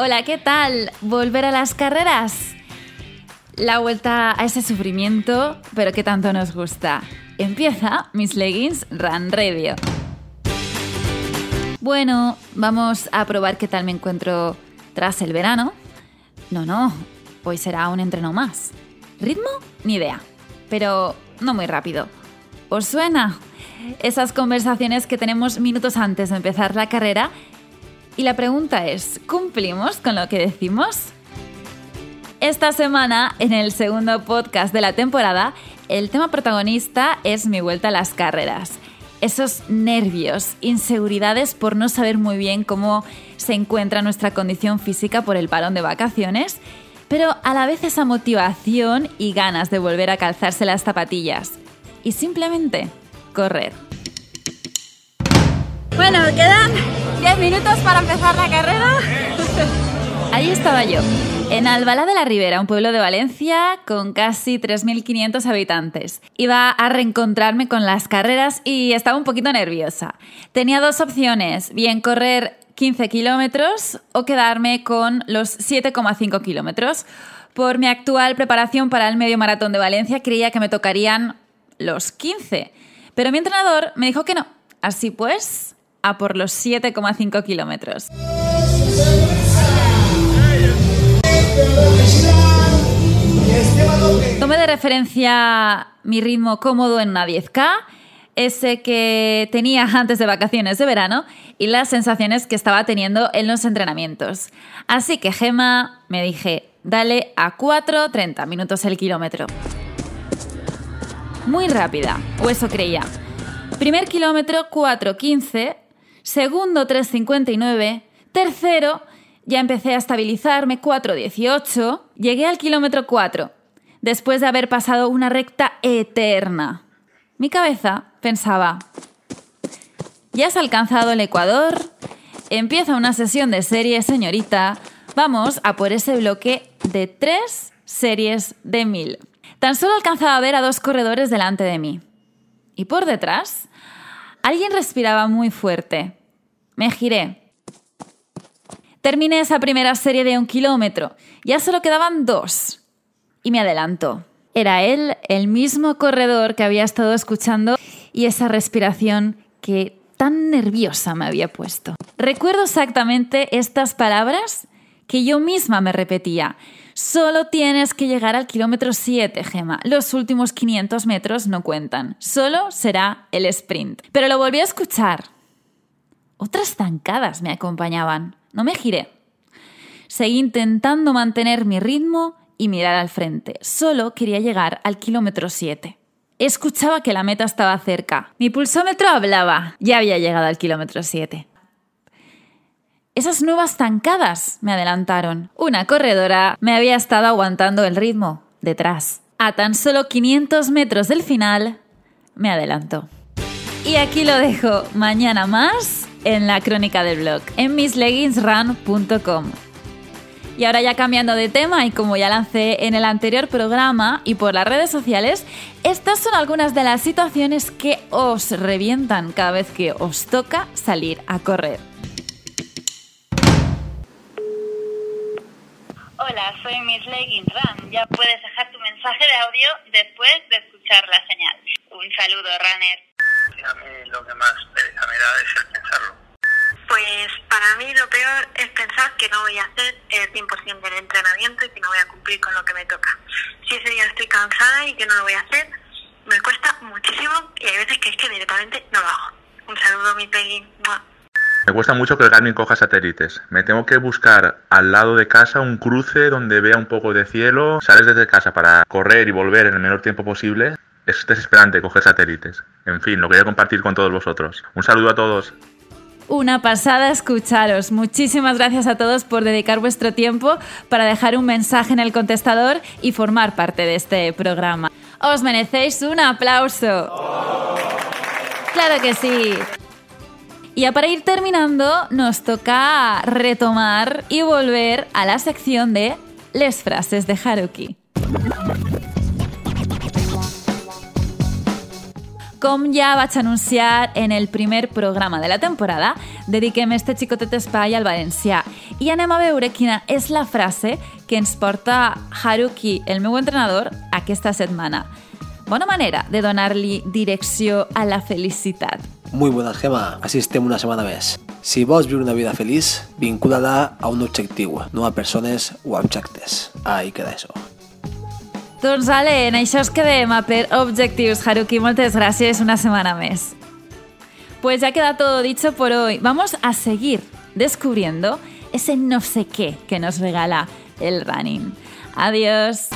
Hola, ¿qué tal? ¿Volver a las carreras? La vuelta a ese sufrimiento, pero que tanto nos gusta. Empieza Miss Leggings Run Radio. Bueno, vamos a probar qué tal me encuentro tras el verano. No, no, hoy será un entreno más. ¿Ritmo? Ni idea, pero no muy rápido. ¿Os suena? Esas conversaciones que tenemos minutos antes de empezar la carrera. Y la pregunta es, ¿cumplimos con lo que decimos? Esta semana, en el segundo podcast de la temporada, el tema protagonista es mi vuelta a las carreras. Esos nervios, inseguridades por no saber muy bien cómo se encuentra nuestra condición física por el parón de vacaciones, pero a la vez esa motivación y ganas de volver a calzarse las zapatillas. Y simplemente correr. Bueno, quedan 10 minutos para empezar la carrera. Ahí estaba yo, en Albalá de la Ribera, un pueblo de Valencia con casi 3.500 habitantes. Iba a reencontrarme con las carreras y estaba un poquito nerviosa. Tenía dos opciones, bien correr 15 kilómetros o quedarme con los 7,5 kilómetros. Por mi actual preparación para el medio maratón de Valencia creía que me tocarían los 15, pero mi entrenador me dijo que no. Así pues, a por los 7,5 kilómetros. Tomé de referencia mi ritmo cómodo en una 10K, ese que tenía antes de vacaciones de verano y las sensaciones que estaba teniendo en los entrenamientos. Así que Gema me dije, dale a 4.30 minutos el kilómetro. Muy rápida, o eso creía. Primer kilómetro 4.15, segundo 3.59, tercero ya empecé a estabilizarme 4.18, llegué al kilómetro 4, después de haber pasado una recta eterna. Mi cabeza pensaba, ya has alcanzado el Ecuador, empieza una sesión de serie, señorita, vamos a por ese bloque de tres series de mil. Tan solo alcanzaba a ver a dos corredores delante de mí. Y por detrás, alguien respiraba muy fuerte. Me giré. Terminé esa primera serie de un kilómetro. Ya solo quedaban dos. Y me adelantó. Era él, el mismo corredor que había estado escuchando y esa respiración que tan nerviosa me había puesto. Recuerdo exactamente estas palabras que yo misma me repetía. Solo tienes que llegar al kilómetro 7, Gema. Los últimos 500 metros no cuentan. Solo será el sprint. Pero lo volví a escuchar. Otras zancadas me acompañaban. No me giré. Seguí intentando mantener mi ritmo y mirar al frente. Solo quería llegar al kilómetro 7. Escuchaba que la meta estaba cerca. Mi pulsómetro hablaba. Ya había llegado al kilómetro 7. Esas nuevas zancadas me adelantaron. Una corredora me había estado aguantando el ritmo detrás. A tan solo 500 metros del final, me adelantó. Y aquí lo dejo. Mañana más en la crónica del blog, en misleggingsrun.com. Y ahora ya cambiando de tema y como ya lancé en el anterior programa y por las redes sociales, estas son algunas de las situaciones que os revientan cada vez que os toca salir a correr. Hola, soy Miss Leggings Run. Ya puedes dejar tu mensaje de audio después de escuchar la señal. Un saludo, runner. A mí lo que más pereza me da es el pensarlo. Pues para mí lo peor es pensar que no voy a hacer el 100% del entrenamiento y que no voy a cumplir con lo que me toca. Si ese día estoy cansada y que no lo voy a hacer, me cuesta muchísimo y hay veces que es que directamente no lo hago. Un saludo, mi Peggy. Me cuesta mucho que el Garmin coja satélites. Me tengo que buscar al lado de casa un cruce donde vea un poco de cielo. Sales desde casa para correr y volver en el menor tiempo posible. Es desesperante coger satélites. En fin, lo quería compartir con todos vosotros. Un saludo a todos. Una pasada escucharos. Muchísimas gracias a todos por dedicar vuestro tiempo para dejar un mensaje en el contestador y formar parte de este programa. Os merecéis un aplauso. Claro que sí. Y ya para ir terminando, nos toca retomar y volver a la sección de les frases de Haruki. Com ja vaig anunciar en el primer programa de la temporada, dediquem este xicotet espai al valencià i anem a veure quina és la frase que ens porta Haruki, el meu entrenador, aquesta setmana. Bona manera de donar-li direcció a la felicitat. Muy buenas, Gema. Así estem una setmana més. Si vols viure una vida feliç, vincula-la a un objectiu, no a persones o a objectes. Ahí queda eso. Doncs en això es quedem Objectius, Haruki. Moltes gràcies una setmana més. Pues ya queda todo dicho por hoy. Vamos a seguir descubriendo ese no sé qué que nos regala el running. Adiós.